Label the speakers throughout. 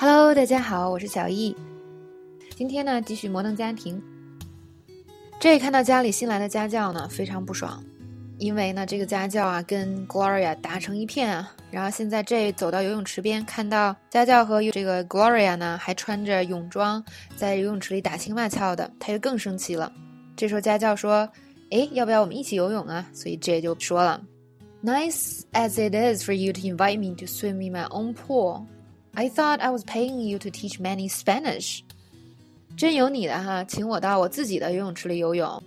Speaker 1: Hello，大家好，我是小易。今天呢，继续摩登家庭。这看到家里新来的家教呢，非常不爽，因为呢，这个家教啊跟 Gloria 打成一片啊。然后现在这走到游泳池边，看到家教和这个 Gloria 呢还穿着泳装在游泳池里打情骂俏的，他就更生气了。这时候家教说：“哎，要不要我们一起游泳啊？”所以 J 就说了：“Nice as it is for you to invite me to swim in my own pool, I thought I was paying you to teach many Spanish。”真有你的哈，请我到我自己的游泳池里游泳，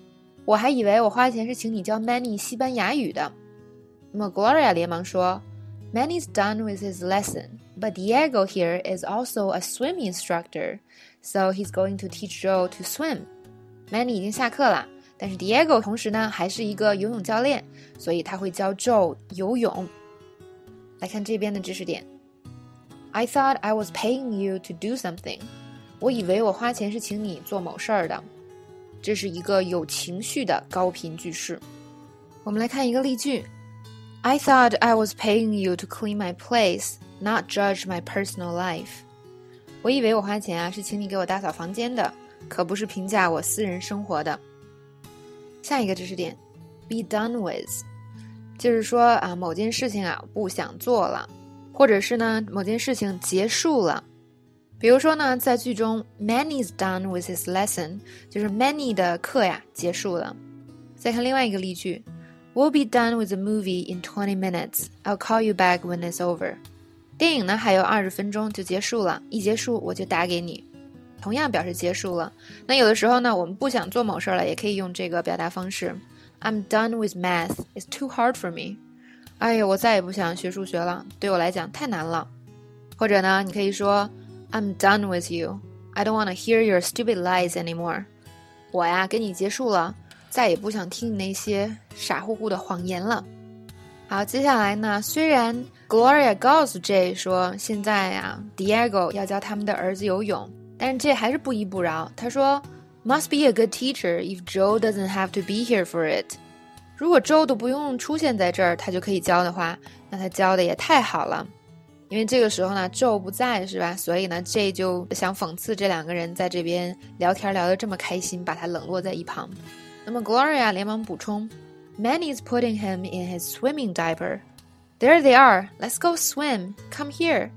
Speaker 1: 我还以为我花钱是请你教 Manny 西班牙语的。那么 Gloria 连忙说。Manny's done with his lesson, but Diego here is also a swimming instructor, so he's going to teach Joe to swim. Manny 已经下课了，但是 Diego 同时呢还是一个游泳教练，所以他会教 Joe 游泳。来看这边的知识点。 I thought I was paying you to do something. 我以为我花钱是请你做某事儿的。这是一个有情绪的高频句式。我们来看一个例句。I thought I was paying you to clean my place, not judge my personal life. 我以为我花钱啊是请你给我打扫房间的，可不是评价我私人生活的。下一个知识点，be done with，就是说啊某件事情啊不想做了，或者是呢某件事情结束了。比如说呢，在句中，Manny's done with his lesson，就是 Manny 的课呀结束了。再看另外一个例句。We'll be done with the movie in twenty minutes. I'll call you back when it's over. 电影呢还有二十分钟就结束了，一结束我就打给你。同样表示结束了。那有的时候呢，我们不想做某事儿了，也可以用这个表达方式。I'm done with math. It's too hard for me. 哎呀，我再也不想学数学了，对我来讲太难了。或者呢，你可以说 I'm done with you. I don't want to hear your stupid lies anymore. 我呀，跟你结束了。再也不想听你那些傻乎乎的谎言了。好，接下来呢？虽然 Gloria 告诉 J 说现在呀，Diego 要教他们的儿子游泳，但是 J 还是不依不饶。他说：“Must be a good teacher if Joe doesn't have to be here for it。如果 Joe 都不用出现在这儿，他就可以教的话，那他教的也太好了。因为这个时候呢，Joe 不在，是吧？所以呢，J 就想讽刺这两个人在这边聊天聊得这么开心，把他冷落在一旁。”那么 Gloria 连忙补充，Manny's putting him in his swimming diaper. There they are. Let's go swim. Come here.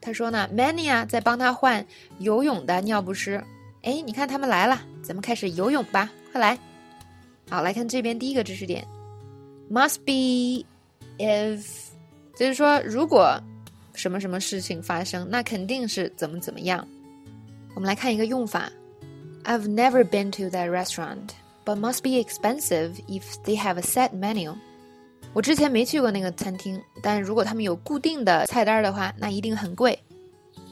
Speaker 1: 他说呢，Manny 啊在帮他换游泳的尿不湿。哎，你看他们来了，咱们开始游泳吧，快来。好，来看这边第一个知识点，must be if，就是说如果什么什么事情发生，那肯定是怎么怎么样。我们来看一个用法，I've never been to that restaurant. But must be expensive if they have a set menu。我之前没去过那个餐厅，但如果他们有固定的菜单的话，那一定很贵。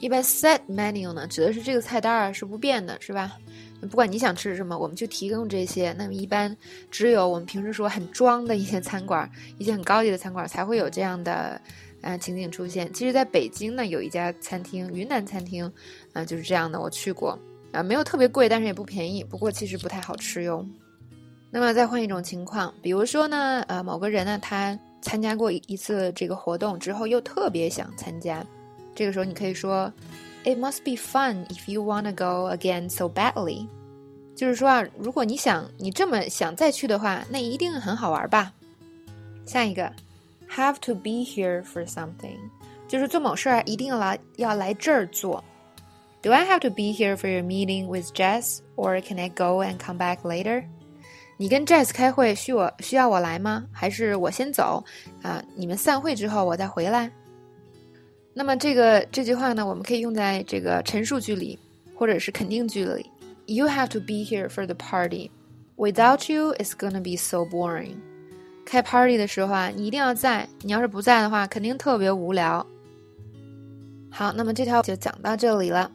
Speaker 1: 一般 set menu 呢，指的是这个菜单啊是不变的，是吧？不管你想吃什么，我们就提供这些。那么一般只有我们平时说很装的一些餐馆，一些很高级的餐馆才会有这样的呃情景出现。其实，在北京呢，有一家餐厅，云南餐厅，啊，就是这样的，我去过。啊，没有特别贵，但是也不便宜。不过其实不太好吃哟。那么再换一种情况，比如说呢，呃，某个人呢，他参加过一次这个活动之后，又特别想参加。这个时候你可以说，It must be fun if you wanna go again so badly。就是说啊，如果你想你这么想再去的话，那一定很好玩吧。下一个，have to be here for something，就是做某事儿一定要来要来这儿做。Do I have to be here for your meeting with Jess, or can I go and come back later? 你跟 Jess 开会需我需要我来吗？还是我先走啊？你们散会之后我再回来。 那么这个这句话呢，我们可以用在这个陈述句里，或者是肯定句里。You have to be here for the party. Without you, it's gonna be so boring. 开 party 的时候啊，你一定要在。你要是不在的话，肯定特别无聊。好，那么这条就讲到这里了。